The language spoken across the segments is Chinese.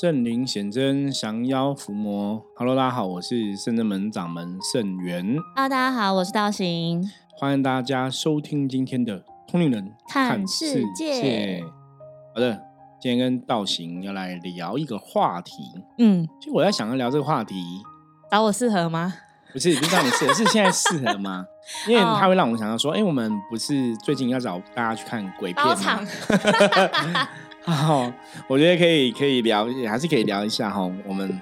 圣灵显真，降妖伏魔。Hello，大家好，我是圣真门掌门圣元。Hello，大家好，我是道行。欢迎大家收听今天的通灵人看世界。好的，今天跟道行要来聊一个话题。嗯，其实我在想要聊这个话题，找我适合吗？不是，不是找你适合，是现在适合吗？因为它会让我们想到说，哎，我们不是最近要找大家去看鬼片吗？好，我觉得可以可以聊，还是可以聊一下哈。我们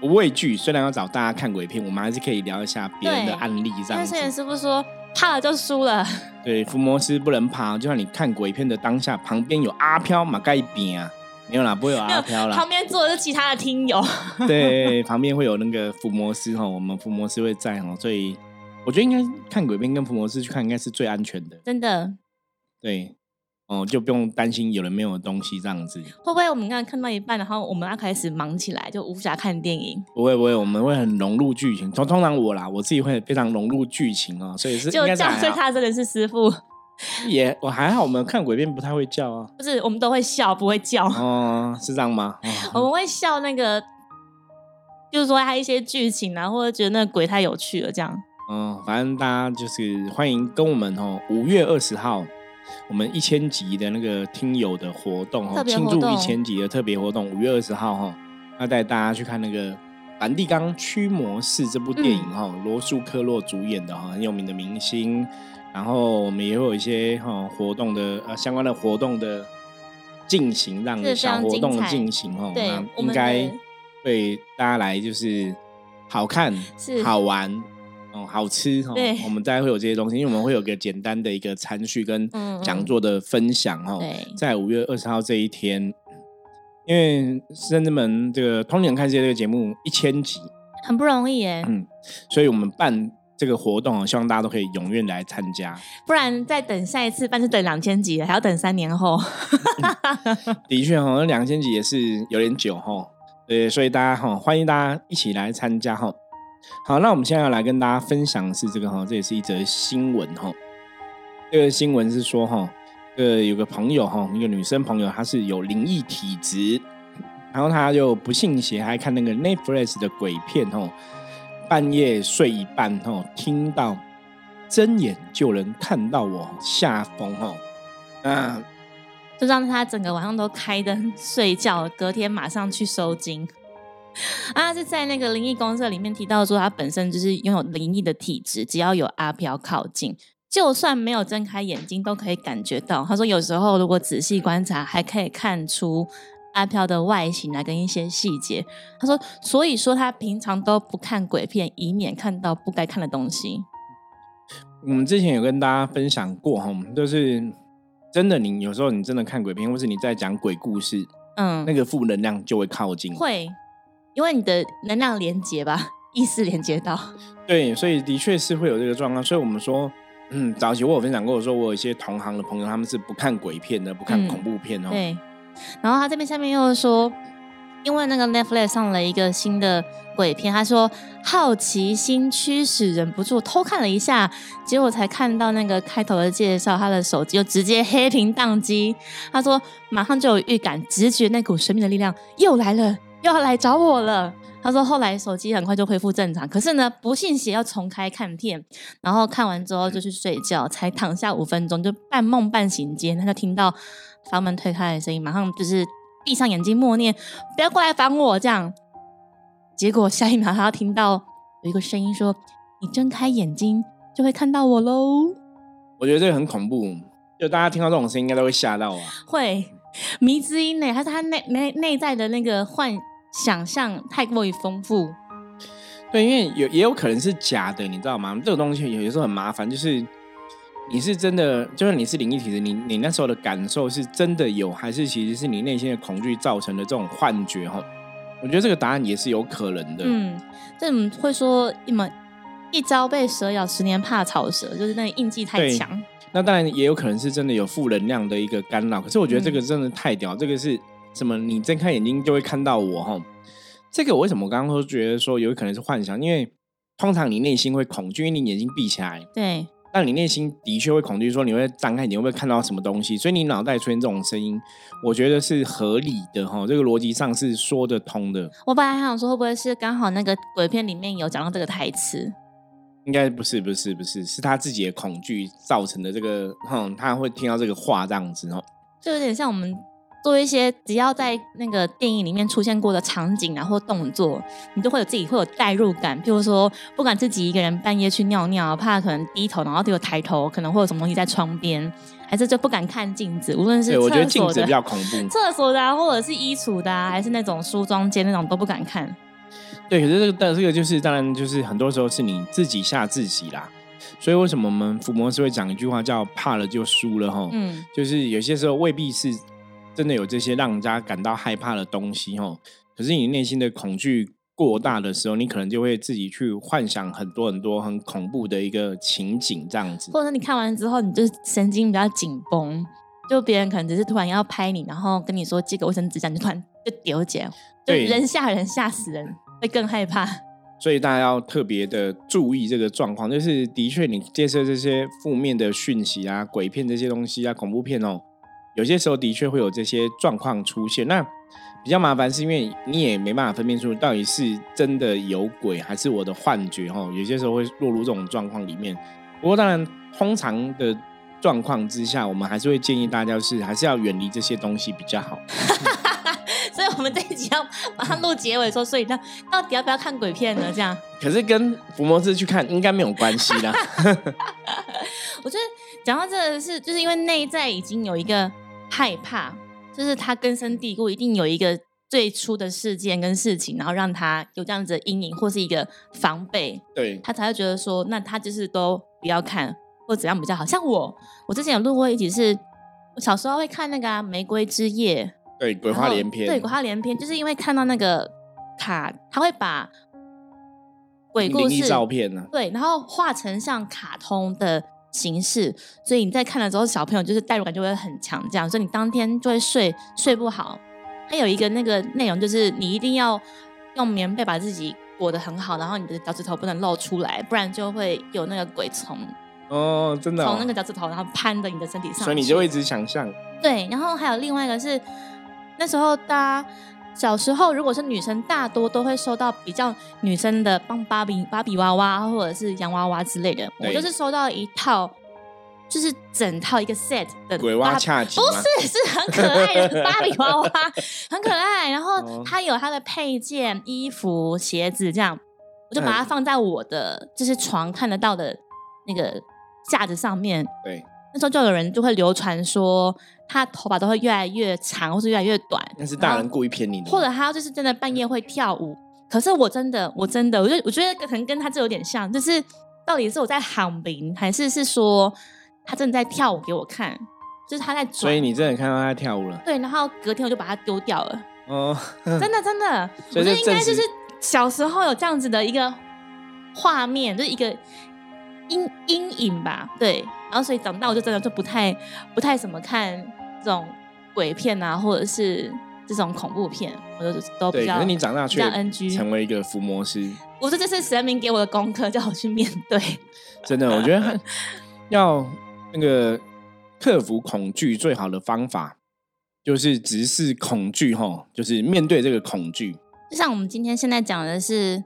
不畏惧，虽然要找大家看鬼片，我们还是可以聊一下别人的案例这样。但是师傅说怕了就输了。对，伏魔师不能怕，就像你看鬼片的当下，旁边有阿飘马盖饼啊，没有啦，不会有阿飘啦。旁边坐的是其他的听友。对，旁边会有那个伏魔师哈，我们伏魔师会在哈，所以我觉得应该看鬼片跟伏魔师去看，应该是最安全的。真的。对。哦，就不用担心有人没有东西这样子。会不会我们刚刚看到一半，然后我们要开始忙起来，就无暇看电影？不会不会，我们会很融入剧情。通通常我啦，我自己会非常融入剧情哦，所以是就叫最他真的是师傅。也我还好，我们看鬼片不太会叫啊。不是，我们都会笑，不会叫。哦，是这样吗？我们会笑那个，就是说他一些剧情啊，或者觉得那个鬼太有趣了这样。嗯，反正大家就是欢迎跟我们哦，五月二十号。我们一千集的那个听友的活动哈，庆祝一千集的特别活动，五月二十号哈，要带大家去看那个《梵蒂冈驱魔士》这部电影哈，罗素·克洛主演的哈，很有名的明星。然后我们也会有一些哈活动的呃相关的活动的进行，让小活动的进行哦，那应该会大家来就是好看好玩。哦，好吃哈！我们大概会有这些东西，因为我们会有个简单的一个餐序跟讲座的分享哈。在五月二十号这一天，因为深圳门这个《通年看世界》这个节目一千集，很不容易耶。嗯，所以我们办这个活动啊，希望大家都可以踊跃来参加。不然再等下一次办是等两千集，还要等三年后。的确哈，两千集也是有点久哈。对，所以大家哈，欢迎大家一起来参加哈。好，那我们现在要来跟大家分享的是这个哈，这也是一则新闻哈。这个新闻是说哈，呃，有个朋友哈，一个女生朋友，她是有灵异体质，然后她就不信邪，还看那个 Netflix 的鬼片哈，半夜睡一半哈，听到睁眼就能看到我下风哈，那就让她整个晚上都开灯睡觉，隔天马上去收惊。啊，是在那个灵异公社里面提到说，他本身就是拥有灵异的体质，只要有阿飘靠近，就算没有睁开眼睛，都可以感觉到。他说，有时候如果仔细观察，还可以看出阿飘的外形啊，跟一些细节。他说，所以说他平常都不看鬼片，以免看到不该看的东西。我们之前有跟大家分享过哈，就是真的，你有时候你真的看鬼片，或是你在讲鬼故事，嗯，那个负能量就会靠近，会。因为你的能量连接吧，意识连接到，对，所以的确是会有这个状况。所以我们说，嗯，早期我有分享过，我说我有一些同行的朋友，他们是不看鬼片的，不看恐怖片哦。对。然后他这边下面又说，因为那个 Netflix 上了一个新的鬼片，他说好奇心驱使忍不住偷看了一下，结果才看到那个开头的介绍，他的手机就直接黑屏宕机。他说马上就有预感，直觉那股神秘的力量又来了。又要来找我了。他说后来手机很快就恢复正常，可是呢，不信邪要重开看片，然后看完之后就去睡觉，才躺下五分钟就半梦半醒间，他就听到房门推开的声音，马上就是闭上眼睛默念不要过来烦我这样。结果下一秒他听到有一个声音说：“你睁开眼睛就会看到我喽。”我觉得这个很恐怖，就大家听到这种声音应该都会吓到啊。会迷之音呢，还是他内内内在的那个幻。想象太过于丰富，对，因为有也有可能是假的，你知道吗？这个东西有些时候很麻烦，就是你是真的，就是你是灵异体质，你你那时候的感受是真的有，还是其实是你内心的恐惧造成的这种幻觉？哈，我觉得这个答案也是有可能的。嗯，这怎么会说一门一朝被蛇咬，十年怕草蛇，就是那个印记太强。那当然也有可能是真的有负能量的一个干扰，可是我觉得这个真的太屌，这个是。什么？你睁开眼睛就会看到我哈？这个为什么我刚刚说觉得说有可能是幻想？因为通常你内心会恐惧，因为你眼睛闭起来，对，但你内心的确会恐惧，说你会张开，你会不会看到什么东西？所以你脑袋出现这种声音，我觉得是合理的哈，这个逻辑上是说得通的。我本来还想说，会不会是刚好那个鬼片里面有讲到这个台词？应该不是，不是，不是，是他自己的恐惧造成的这个，哼，他会听到这个话这样子哦，就有点像我们。做一些只要在那个电影里面出现过的场景啊或动作，你都会有自己会有代入感。譬如说，不管自己一个人半夜去尿尿，怕可能低头，然后就有抬头，可能会有什么东西在窗边，还是就不敢看镜子。无论是我觉得镜子比较恐怖，厕所的啊，或者是衣橱的啊，还是那种梳妆间那种都不敢看。对，可是这个但这个就是当然就是很多时候是你自己吓自己啦。所以为什么我们伏魔师会讲一句话叫“怕了就输了”哈？嗯，就是有些时候未必是。真的有这些让人家感到害怕的东西哦，可是你内心的恐惧过大的时候，你可能就会自己去幻想很多很多很恐怖的一个情景这样子。或者你看完之后，你就神经比较紧绷，就别人可能只是突然要拍你，然后跟你说借个卫生纸，这样就突然就丢起来，就人吓人吓死人，会更害怕。所以大家要特别的注意这个状况，就是的确你接受这些负面的讯息啊、鬼片这些东西啊、恐怖片哦。有些时候的确会有这些状况出现，那比较麻烦是因为你也没办法分辨出到底是真的有鬼还是我的幻觉哈。有些时候会落入这种状况里面。不过当然，通常的状况之下，我们还是会建议大家是还是要远离这些东西比较好。所以我们这一集要马上录结尾说，所以那到底要不要看鬼片呢？这样？可是跟伏魔师去看应该没有关系啦。我觉得讲到这个是，就是因为内在已经有一个。害怕，就是他根深蒂固，一定有一个最初的事件跟事情，然后让他有这样子的阴影或是一个防备，对他才会觉得说，那他就是都不要看或怎样比较好。像我，我之前有录过一集，是我小时候会看那个《啊玫瑰之夜》，对鬼话连篇，对鬼话连篇，就是因为看到那个卡，他会把鬼故事照片呢，对，然后画成像卡通的。形式，所以你在看了之后，小朋友就是代入感就会很强，这样，所以你当天就会睡睡不好。还有一个那个内容就是，你一定要用棉被把自己裹得很好，然后你的脚趾头不能露出来，不然就会有那个鬼从哦，真的从那个脚趾头然后攀的你的身体上，所以你就会一直想象。对，然后还有另外一个是，那时候大家小时候如果是女生，大多都会收到比较女生的帮芭比芭比娃娃或者是洋娃娃之类的。我就是收到一套，就是整套一个 set 的鬼娃恰吉，不是是很可爱的芭比娃娃，很可爱。然后它有它的配件、衣服、鞋子这样，我就把它放在我的就是床看得到的那个架子上面。对。那时候就有人就会流传说，他头发都会越来越长，或是越来越短。那是大人故意骗你的。或者他就是真的半夜会跳舞。可是我真的，我真的，我就我觉得可能跟他这有点像，就是到底是我在喊名，还是是说他真的在跳舞给我看？就是他在。所以你真的看到他跳舞了？对，然后隔天我就把它丢掉了。哦，真的 真的，我觉得应该就是小时候有这样子的一个画面，就是一个。阴阴影吧，对，然后所以长大我就真的就不太不太怎么看这种鬼片啊，或者是这种恐怖片，我就都比较。可是你长大却 NG 成为一个伏魔师，我说这是神明给我的功课，叫我去面对。真的，我觉得 要那个克服恐惧最好的方法就是直视恐惧，哈，就是面对这个恐惧。就像我们今天现在讲的是，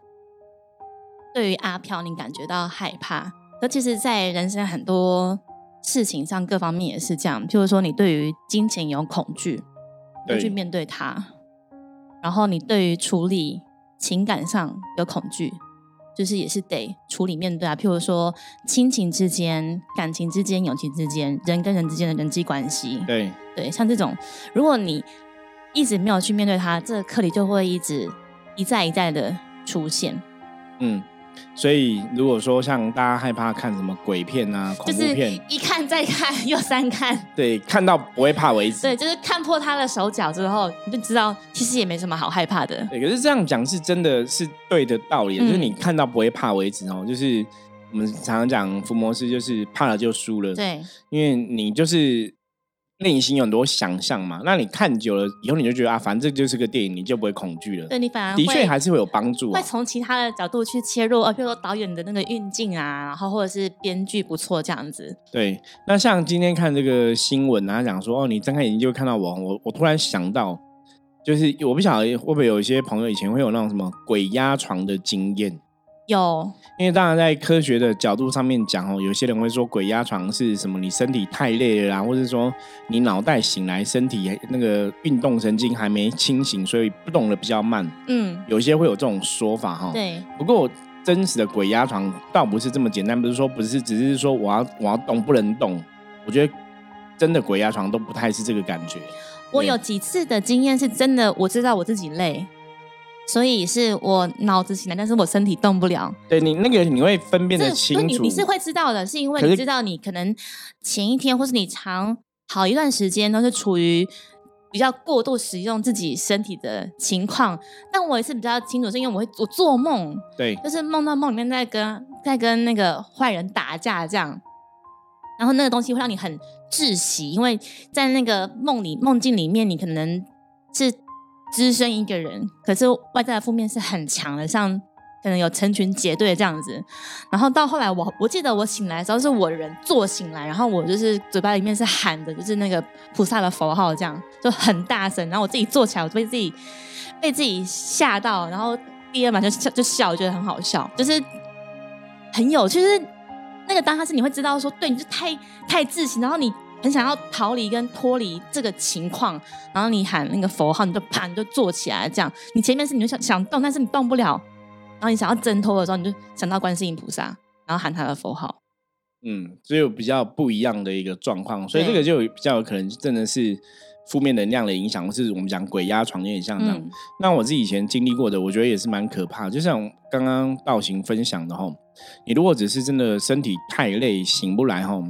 对于阿飘，你感觉到害怕。那其实，在人生很多事情上，各方面也是这样。譬如说，你对于金钱有恐惧，要去面对它；然后你对于处理情感上有恐惧，就是也是得处理面对啊。譬如说，亲情之间、感情之间、友情之间、人跟人之间的人际关系，对对，像这种，如果你一直没有去面对它，这个课题就会一直一再一再的出现。嗯。所以，如果说像大家害怕看什么鬼片啊、恐怖片，一看再看又三看，对，看到不会怕为止。对，就是看破他的手脚之后，你就知道其实也没什么好害怕的。对，可是这样讲是真的是对的道理，就是你看到不会怕为止哦。就是我们常常讲伏魔师，就是怕了就输了。对，因为你就是内心有很多想象嘛。那你看久了以后，你就觉得啊，反正这就是个电影，你就不会恐惧了。对你反而的确还是会有帮助，会从其他的角度去切入，啊，比如说导演的那个运镜啊，然后或者是编剧不错这样子。对，那像今天看这个新闻啊，讲说哦，你睁开眼睛就会看到我，我我突然想到，就是我不晓得会不会有一些朋友以前会有那种什么鬼压床的经验。有，因为当然在科学的角度上面讲哦，有些人会说鬼压床是什么？你身体太累了啦，或者说你脑袋醒来，身体那个运动神经还没清醒，所以不动的比较慢。嗯，有些会有这种说法哈。对。不过真实的鬼压床倒不是这么简单，不是说不是，只是说我要我要动不能动。我觉得真的鬼压床都不太是这个感觉。我有几次的经验是真的，我知道我自己累。所以是我脑子醒来，但是我身体动不了。对你那个你会分辨的清楚，你你是会知道的，是因为你知道你可能前一天或是你长好一段时间都是处于比较过度使用自己身体的情况。但我也是比较清楚，是因为我会我做梦，对，就是梦到梦里面在跟在跟那个坏人打架这样，然后那个东西会让你很窒息，因为在那个梦里梦境里面，你可能是。只身一个人，可是外在的负面是很强的，像可能有成群结队这样子。然后到后来，我我记得我醒来的时候是我人坐醒来，然后我就是嘴巴里面是喊的，就是那个菩萨的佛号，这样就很大声。然后我自己坐起来，我被自己被自己吓到，然后第二晚就笑就笑，我觉得很好笑，就是很有。就是那个当下是你会知道说，对，你就太太自信，然后你。很想要逃离跟脱离这个情况，然后你喊那个佛号，你就啪你就坐起来，这样你前面是你就想想动，但是你动不了，然后你想要挣脱的时候，你就想到观世音菩萨，然后喊他的佛号。嗯，所以有比较不一样的一个状况，所以这个就比较有可能真的是负面能量的影响，或是我们讲鬼压床有点像这样。那我自己以前经历过的，我觉得也是蛮可怕。就像刚刚道行分享的哈，你如果只是真的身体太累醒不来哈。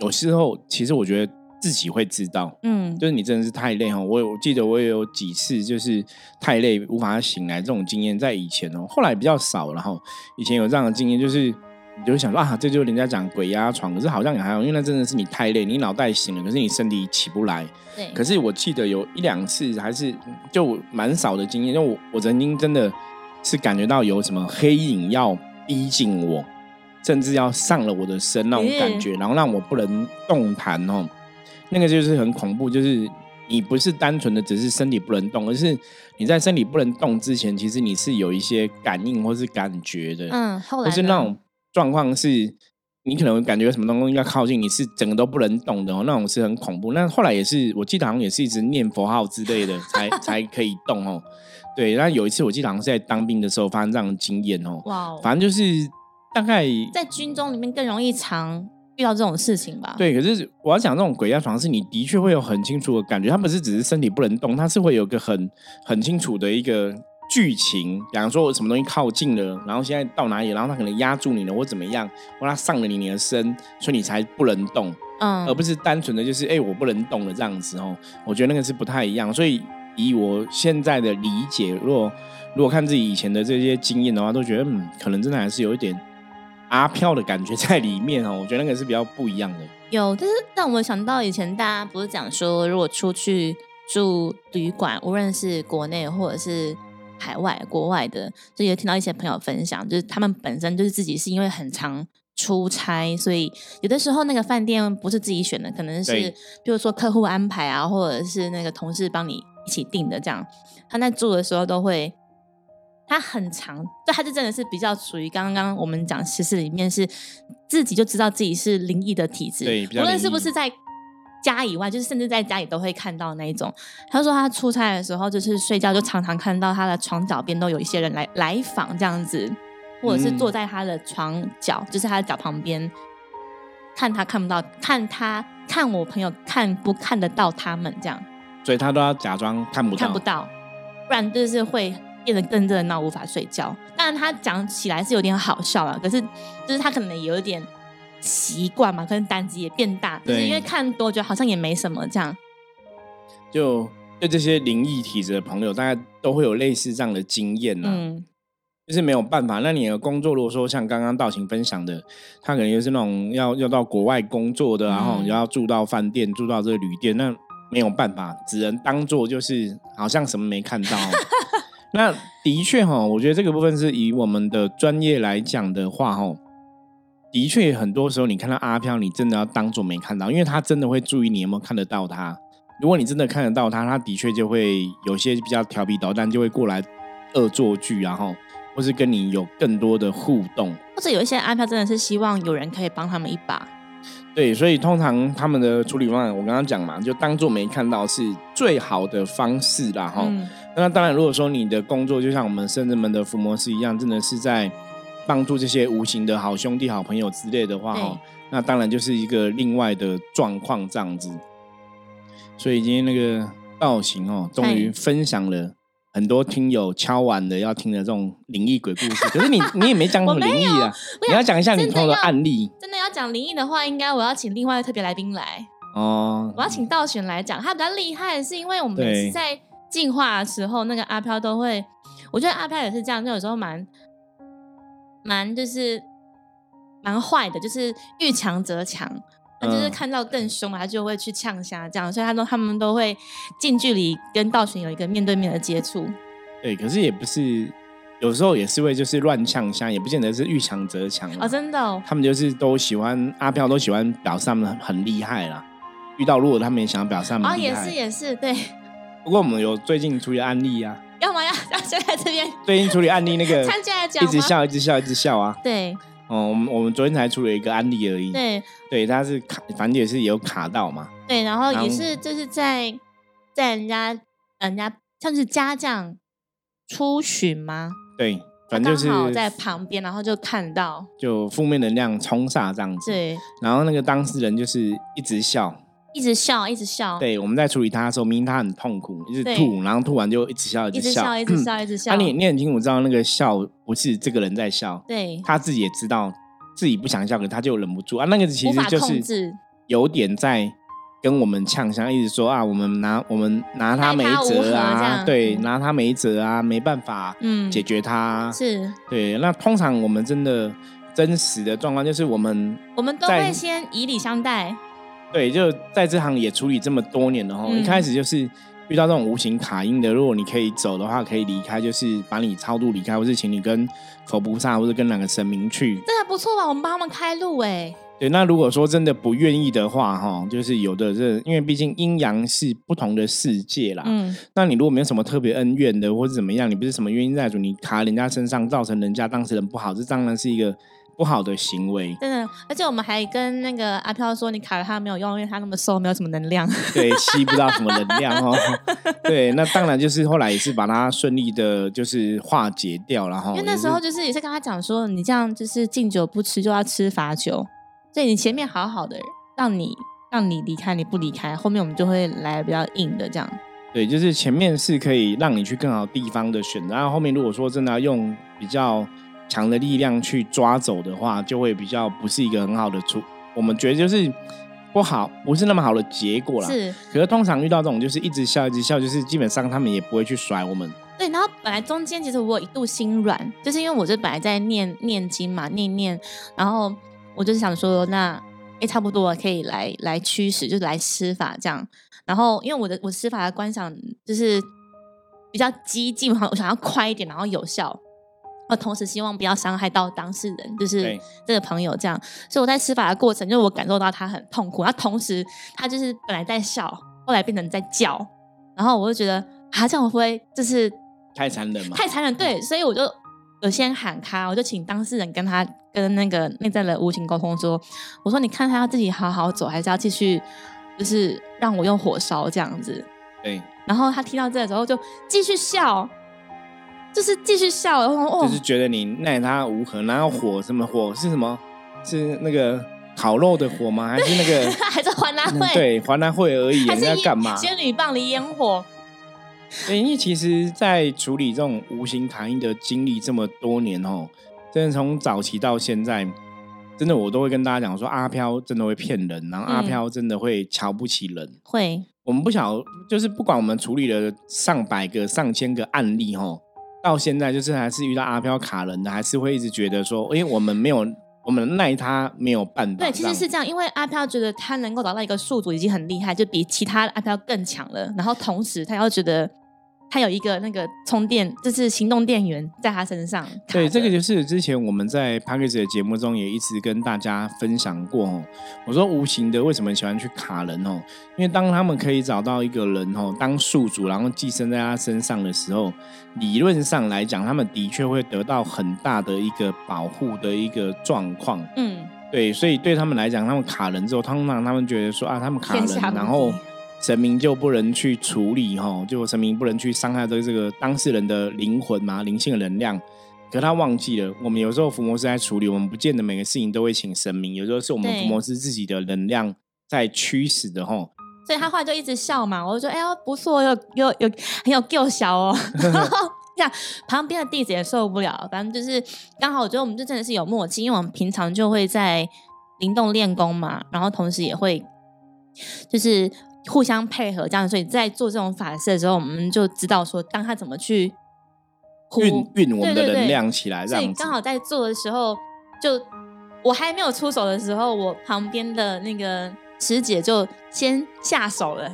有时候，其实我觉得自己会知道，嗯，就是你真的是太累哈。我我记得我也有几次就是太累无法醒来这种经验，在以前哦，后来比较少。然后以前有这样的经验，就是你就会想说啊，这就是人家讲鬼压床，可是好像也还好，因为那真的是你太累，你脑袋醒了，可是你身体起不来。对。可是我记得有一两次还是就蛮少的经验，因为我我曾经真的是感觉到有什么黑影要逼近我。甚至要上了我的身那种感觉，然后让我不能动弹哦，那个就是很恐怖。就是你不是单纯的只是身体不能动，而是你在身体不能动之前，其实你是有一些感应或是感觉的。嗯，后来是那种状况是，你可能感觉有什么东西要靠近，你是整个都不能动的哦，那种是很恐怖。那后来也是，我记得好像也是一直念佛号之类的，才才可以动哦。对，然后有一次我记得好像是在当兵的时候发生这样的经验哦。哇，反正就是。大概在军中里面更容易常遇到这种事情吧。对，可是我要讲这种鬼压床，是你的确会有很清楚的感觉，它不是只是身体不能动，它是会有个很很清楚的一个剧情。比方说，我什么东西靠近了，然后现在到哪里，然后它可能压住你了，或怎么样，或它上了你你的身，所以你才不能动。嗯，而不是单纯的就是哎我不能动了这样子哦。我觉得那个是不太一样。所以以我现在的理解，如果如果看自己以前的这些经验的话，都觉得嗯，可能真的还是有一点。阿飘的感觉在里面哦，我觉得那个是比较不一样的。有，但是让我想到以前大家不是讲说，如果出去住旅馆，无论是国内或者是海外、国外的，就有听到一些朋友分享，就是他们本身就是自己是因为很常出差，所以有的时候那个饭店不是自己选的，可能是比如说客户安排啊，或者是那个同事帮你一起订的，这样他在住的时候都会。他很长，就他就真的是比较属于刚刚我们讲其实事里面是自己就知道自己是灵异的体质，对，无论是不是在家以外，就是甚至在家里都会看到那一种。他说他出差的时候，就是睡觉就常常看到他的床脚边都有一些人来来访这样子，或者是坐在他的床脚，就是他的脚旁边看他看不到，看他看我朋友看不看得到他们这样，所以他都要假装看不到，看不到，不然就是会。变得更热闹，无法睡觉。当然，他讲起来是有点好笑了，可是就是他可能也有一点习惯嘛，可能胆子也变大，就是因为看多，觉得好像也没什么这样。就对这些灵异体质的朋友，大家都会有类似这样的经验呢。嗯，就是没有办法。那你的工作如果说像刚刚道行分享的，他可能就是那种要要到国外工作的，然后要住到饭店、住到这个旅店，那没有办法，只能当做就是好像什么没看到。那的确哈，我觉得这个部分是以我们的专业来讲的话哈，的确很多时候你看到阿飘，你真的要当做没看到，因为他真的会注意你有没有看得到他。如果你真的看得到他，他的确就会有些比较调皮捣蛋，就会过来恶作剧，然后。或是跟你有更多的互动，或者有一些阿飘真的是希望有人可以帮他们一把。对，所以通常他们的处理方案，我刚刚讲嘛，就当做没看到是最好的方式啦。哈，那当然，如果说你的工作就像我们圣人们的伏魔师一样，真的是在帮助这些无形的好兄弟、好朋友之类的话，哈，那当然就是一个另外的状况这样子。所以今天那个道行哦，终于分享了。很多听友敲完的要听的这种灵异鬼故事，可是你你也没讲什么灵异啊？你要讲一下你朋友的案例。真的要讲灵异的话，应该我要请另外特别来宾来哦。我要请道玄来讲，他比较厉害，是因为我们每次在进化的时候，那个阿飘都会，我觉得阿飘也是这样，就有时候蛮蛮就是蛮坏的，就是遇强则强。他就是看到更凶了，他就会去呛虾这样，所以他说他们都会近距离跟道群有一个面对面的接触。对，可是也不是，有时候也是会就是乱呛虾，也不见得是遇强则强哦，真的。他们就是都喜欢阿飘，都喜欢表示他们很厉害啦。遇到如果他们也想要表示他们厉害，也是也是对。不过我们有最近处理案例啊，要么要要先在这边。最近处理案例那个，参加讲，一直笑，一直笑，一直笑啊。对。哦，我们我们昨天才出了一个案例而已。对对，他是卡，反正也是有卡到嘛。对，然后也是就是在在人家人家像是家将出巡吗？对，反正就是在旁边，然后就看到就负面能量冲煞这样子。对，然后那个当事人就是一直笑。一直笑，一直笑。对，我们在处理他的时候，明明他很痛苦，一直吐，然后吐完就一直笑，一直笑，一直笑，一直笑。那你你很清楚知道那个笑不是这个人在笑，对，他自己也知道自己不想笑，可他就忍不住啊。那个其实就是有点在跟我们呛声，一直说啊，我们拿我们拿他没辙啊，对，拿他没辙啊，没办法，嗯，解决他。是，对。那通常我们真的真实的状况就是我们我们都会先以礼相待。对，就在这行也处理这么多年了哈，一开始就是遇到这种无形卡音的，如果你可以走的话，可以离开，就是把你超度离开，或是请你跟佛菩萨或者跟哪个神明去，这还不错吧？我们帮他们开路哎。对，那如果说真的不愿意的话哈，就是有的这，因为毕竟阴阳是不同的世界啦。嗯。那你如果没有什么特别恩怨的，或者怎么样，你不是什么冤因债主，你卡人家身上，造成人家当事人不好，这当然是一个。不好的行为，真的，而且我们还跟那个阿飘说，你卡了他没有用，因为他那么瘦，没有什么能量，对，吸不到什么能量哦。对，那当然就是后来也是把它顺利的，就是化解掉，了哈因为那时候就是也是跟他讲说，你这样就是敬酒不吃就要吃罚酒，所以你前面好好的让你让你离开，你不离开，后面我们就会来比较硬的这样。对，就是前面是可以让你去更好地方的选择，然后后面如果说真的要用比较。强的力量去抓走的话，就会比较不是一个很好的出，我们觉得就是不好，不是那么好的结果啦。是，可是通常遇到这种就是一直笑一直笑，就是基本上他们也不会去甩我们。对，然后本来中间其实我一度心软，就是因为我就本来在念念经嘛，念念，然后我就是想说，那哎差不多可以来来驱使，就是来施法这样。然后因为我的我施法的观想就是比较激进嘛，我想要快一点，然后有效。我同时希望不要伤害到当事人，就是这个朋友这样。所以我在施法的过程，就是我感受到他很痛苦，然后同时他就是本来在笑，后来变成在叫，然后我就觉得啊，这样会不会就是太残忍吗？太残忍，对。所以我就有先喊他，我就请当事人跟他跟那个内在的无情沟通说：“我说你看他要自己好好走，还是要继续就是让我用火烧这样子？”对。然后他听到这个时候就继续笑。就是继续笑，然后就是觉得你奈他无何，然后火什么火是什么？是那个烤肉的火吗？还是那个？还是还南会？对，还南会而已。还是要干嘛？仙女棒的烟火。因为其实，在处理这种无形卡音的经历这么多年哦，真的从早期到现在，真的我都会跟大家讲说，阿飘真的会骗人，然后阿飘真的会瞧不起人。会，我们不晓，就是不管我们处理了上百个、上千个案例，吼。到现在就是还是遇到阿飘卡人的，还是会一直觉得说，因为我们没有。我们奈他没有办法。对，其实是这样，因为阿飘觉得他能够找到一个宿主已经很厉害，就比其他阿飘更强了。然后同时他又觉得他有一个那个充电，就是行动电源在他身上。对，这个就是之前我们在 p a c k a g e 的节目中也一直跟大家分享过哦。我说无形的为什么喜欢去卡人哦？因为当他们可以找到一个人哦当宿主，然后寄生在他身上的时候。理论上来讲，他们的确会得到很大的一个保护的一个状况。嗯，对，所以对他们来讲，他们卡人之后，通常他们觉得说啊，他们卡人，然后神明就不能去处理哈，就神明不能去伤害这这个当事人的灵魂嘛，灵性的能量。可他忘记了，我们有时候伏魔师在处理，我们不见得每个事情都会请神明，有时候是我们伏魔师自己的能量在驱使的哈。所以他后来就一直笑嘛，我就说：“哎呀，不错，有有有很有够小哦。”这样旁边的弟子也受不了，反正就是刚好，我觉得我们就真的是有默契，因为我们平常就会在灵动练功嘛，然后同时也会就是互相配合这样，所以在做这种法事的时候，我们就知道说，当他怎么去运运我们的能量起来，所以刚好在做的时候，就我还没有出手的时候，我旁边的那个。师姐就先下手了，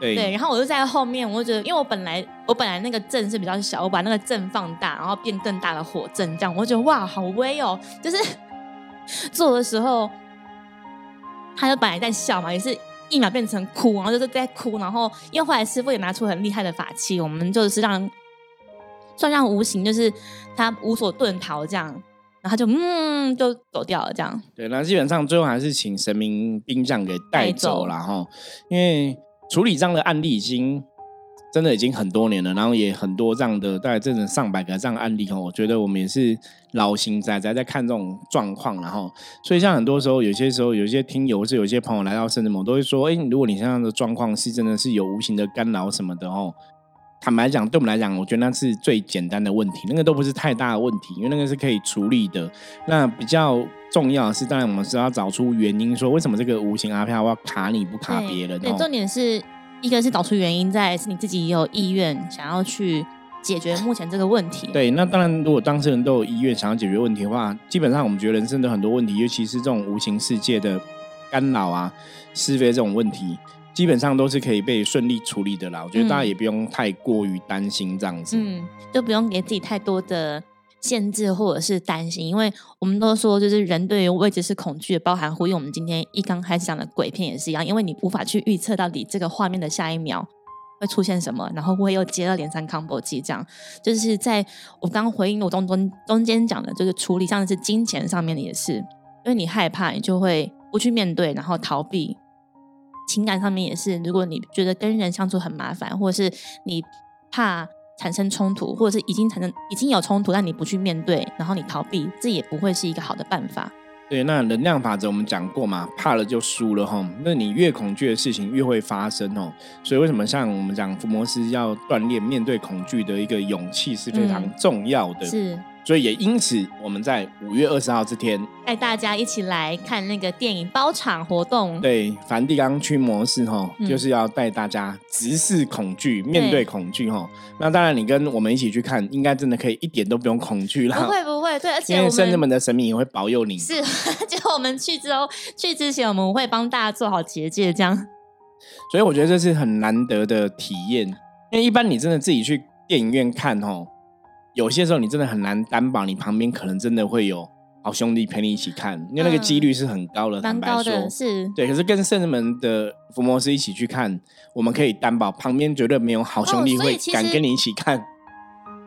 对，然后我就在后面，我就觉得，因为我本来我本来那个阵是比较小，我把那个阵放大，然后变更大的火阵，这样我就觉得哇，好威哦！就是 做的时候，他就本来在笑嘛，也是一秒变成哭，然后就是在哭，然后因为后来师傅也拿出很厉害的法器，我们就是让算让无形，就是他无所遁逃这样。然后就嗯，就走掉了，这样。对，那基本上最后还是请神明兵将给带走了哈。因为处理这样的案例已经真的已经很多年了，然后也很多这样的大概真的上百个这样的案例哦。我觉得我们也是老心仔仔在看这种状况，然后所以像很多时候，有些时候有些听友或者有些朋友来到圣至某，都会说：哎，如果你现在的状况是真的是有无形的干扰什么的哦。坦白讲，对我们来讲，我觉得那是最简单的问题，那个都不是太大的问题，因为那个是可以处理的。那比较重要的是，当然我们是要找出原因，说为什么这个无形阿飘要卡你不卡别人。对，重点是一个是找出原因，在是你自己有意愿想要去解决目前这个问题。对，那当然，如果当事人都有意愿想要解决问题的话，基本上我们觉得人生的很多问题，尤其是这种无形世界的干扰啊、是非这种问题。基本上都是可以被顺利处理的啦，我觉得大家也不用太过于担心这样子，嗯，就不用给自己太多的限制或者是担心，因为我们都说，就是人对于未知是恐惧，包含呼应我们今天一刚开始讲的鬼片也是一样，因为你无法去预测到底这个画面的下一秒会出现什么，然后会又接二连三 combo 机这样，就是在我刚刚回应我中中中间讲的，就是处理像是金钱上面的也是，因为你害怕，你就会不去面对，然后逃避。情感上面也是，如果你觉得跟人相处很麻烦，或者是你怕产生冲突，或者是已经产生已经有冲突，但你不去面对，然后你逃避，这也不会是一个好的办法。对，那能量法则我们讲过嘛，怕了就输了哈。那你越恐惧的事情越会发生哦。所以为什么像我们讲福摩斯要锻炼面对恐惧的一个勇气是非常重要的。是。所以也因此，我们在五月二十号这天带大家一起来看那个电影包场活动。对，梵蒂冈驱魔师哈，就是要带大家直视恐惧，面对恐惧哈。那当然，你跟我们一起去看，应该真的可以一点都不用恐惧了。不会不会，对，而且因为圣人们的神明也会保佑你。是，就我们去之后，去之前我们会帮大家做好结界，这样。所以我觉得这是很难得的体验，因为一般你真的自己去电影院看哦。有些时候你真的很难担保，你旁边可能真的会有好兄弟陪你一起看，因为那个几率是很高的。蛮高的，是。对，可是跟圣人们的伏魔师一起去看，我们可以担保旁边绝对没有好兄弟会敢跟你一起看。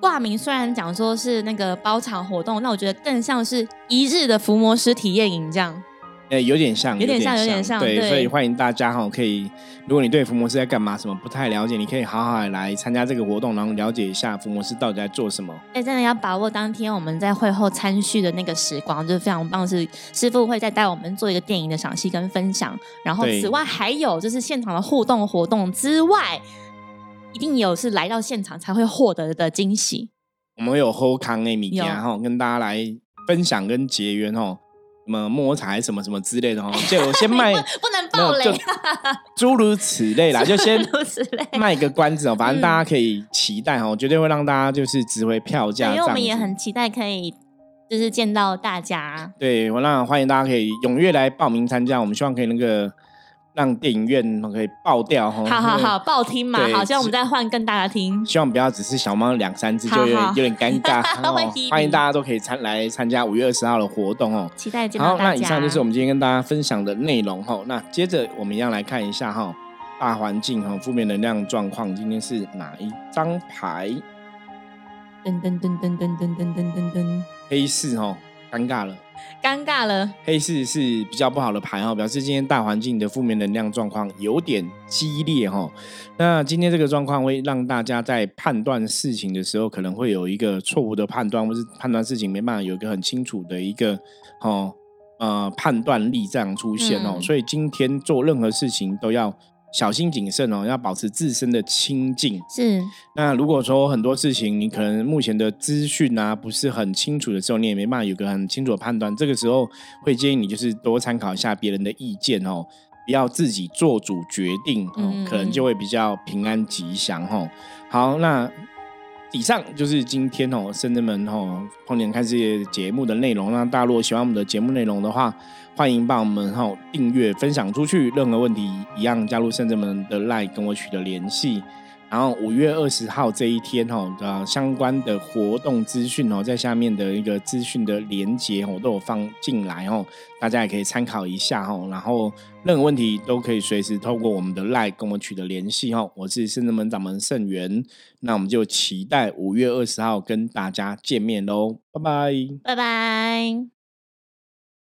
挂名虽然讲说是那个包场活动，那我觉得更像是一日的伏魔师体验营这样。哎，有点像，有点像，有点像，对，所以欢迎大家哈，可以，如果你对伏魔师在干嘛，什么不太了解，你可以好好来参加这个活动，然后了解一下伏魔师到底在做什么。哎，真的要把握当天我们在会后参叙的那个时光，就是非常棒，是师傅会再带我们做一个电影的赏析跟分享。然后此外还有就是现场的互动活动之外，一定有是来到现场才会获得的惊喜。我们有后康的米家哈，跟大家来分享跟结缘哦。什么摸彩什么什么之类的哦，就我先卖不能暴雷，诸如此类啦，就先此类卖个关子哦，反正大家可以期待哦，绝对会让大家就是值回票价。因为我们也很期待可以就是见到大家。对，我那欢迎大家可以踊跃来报名参加，我们希望可以那个。让电影院可以爆掉哈，好好好，爆听嘛，好像我们再换更大的听。希望不要只是小猫两三只，就有点有点尴尬。欢迎大家都可以参来参加五月二十号的活动哦，期待见到大家。好，那以上就是我们今天跟大家分享的内容哈。那接着我们一样来看一下哈，大环境哈，负面能量状况，今天是哪一张牌？噔噔噔噔噔噔噔噔噔，黑四哈，尴尬了。尴尬了，黑四是比较不好的牌哈，表示今天大环境的负面能量状况有点激烈哈。那今天这个状况会让大家在判断事情的时候，可能会有一个错误的判断，或是判断事情没办法有一个很清楚的一个哦呃判断力这样出现哦。所以今天做任何事情都要。小心谨慎哦，要保持自身的清净。是。那如果说很多事情你可能目前的资讯啊不是很清楚的时候，你也没办法有个很清楚的判断。这个时候会建议你就是多参考一下别人的意见哦，不要自己做主决定哦，可能就会比较平安吉祥哦。好，那以上就是今天哦，深圳们哦，碰年看这些节目的内容。那大家如果喜欢我们的节目内容的话，欢迎帮我们哦订阅分享出去，任何问题一样加入圣者们的 line 跟我取得联系。然后五月二十号这一天哈的相关的活动资讯哦，在下面的一个资讯的连接我都有放进来哦，大家也可以参考一下哦。然后任何问题都可以随时透过我们的 line 跟我取得联系哦。我是圣者门掌门圣元，那我们就期待五月二十号跟大家见面喽，拜拜，拜拜。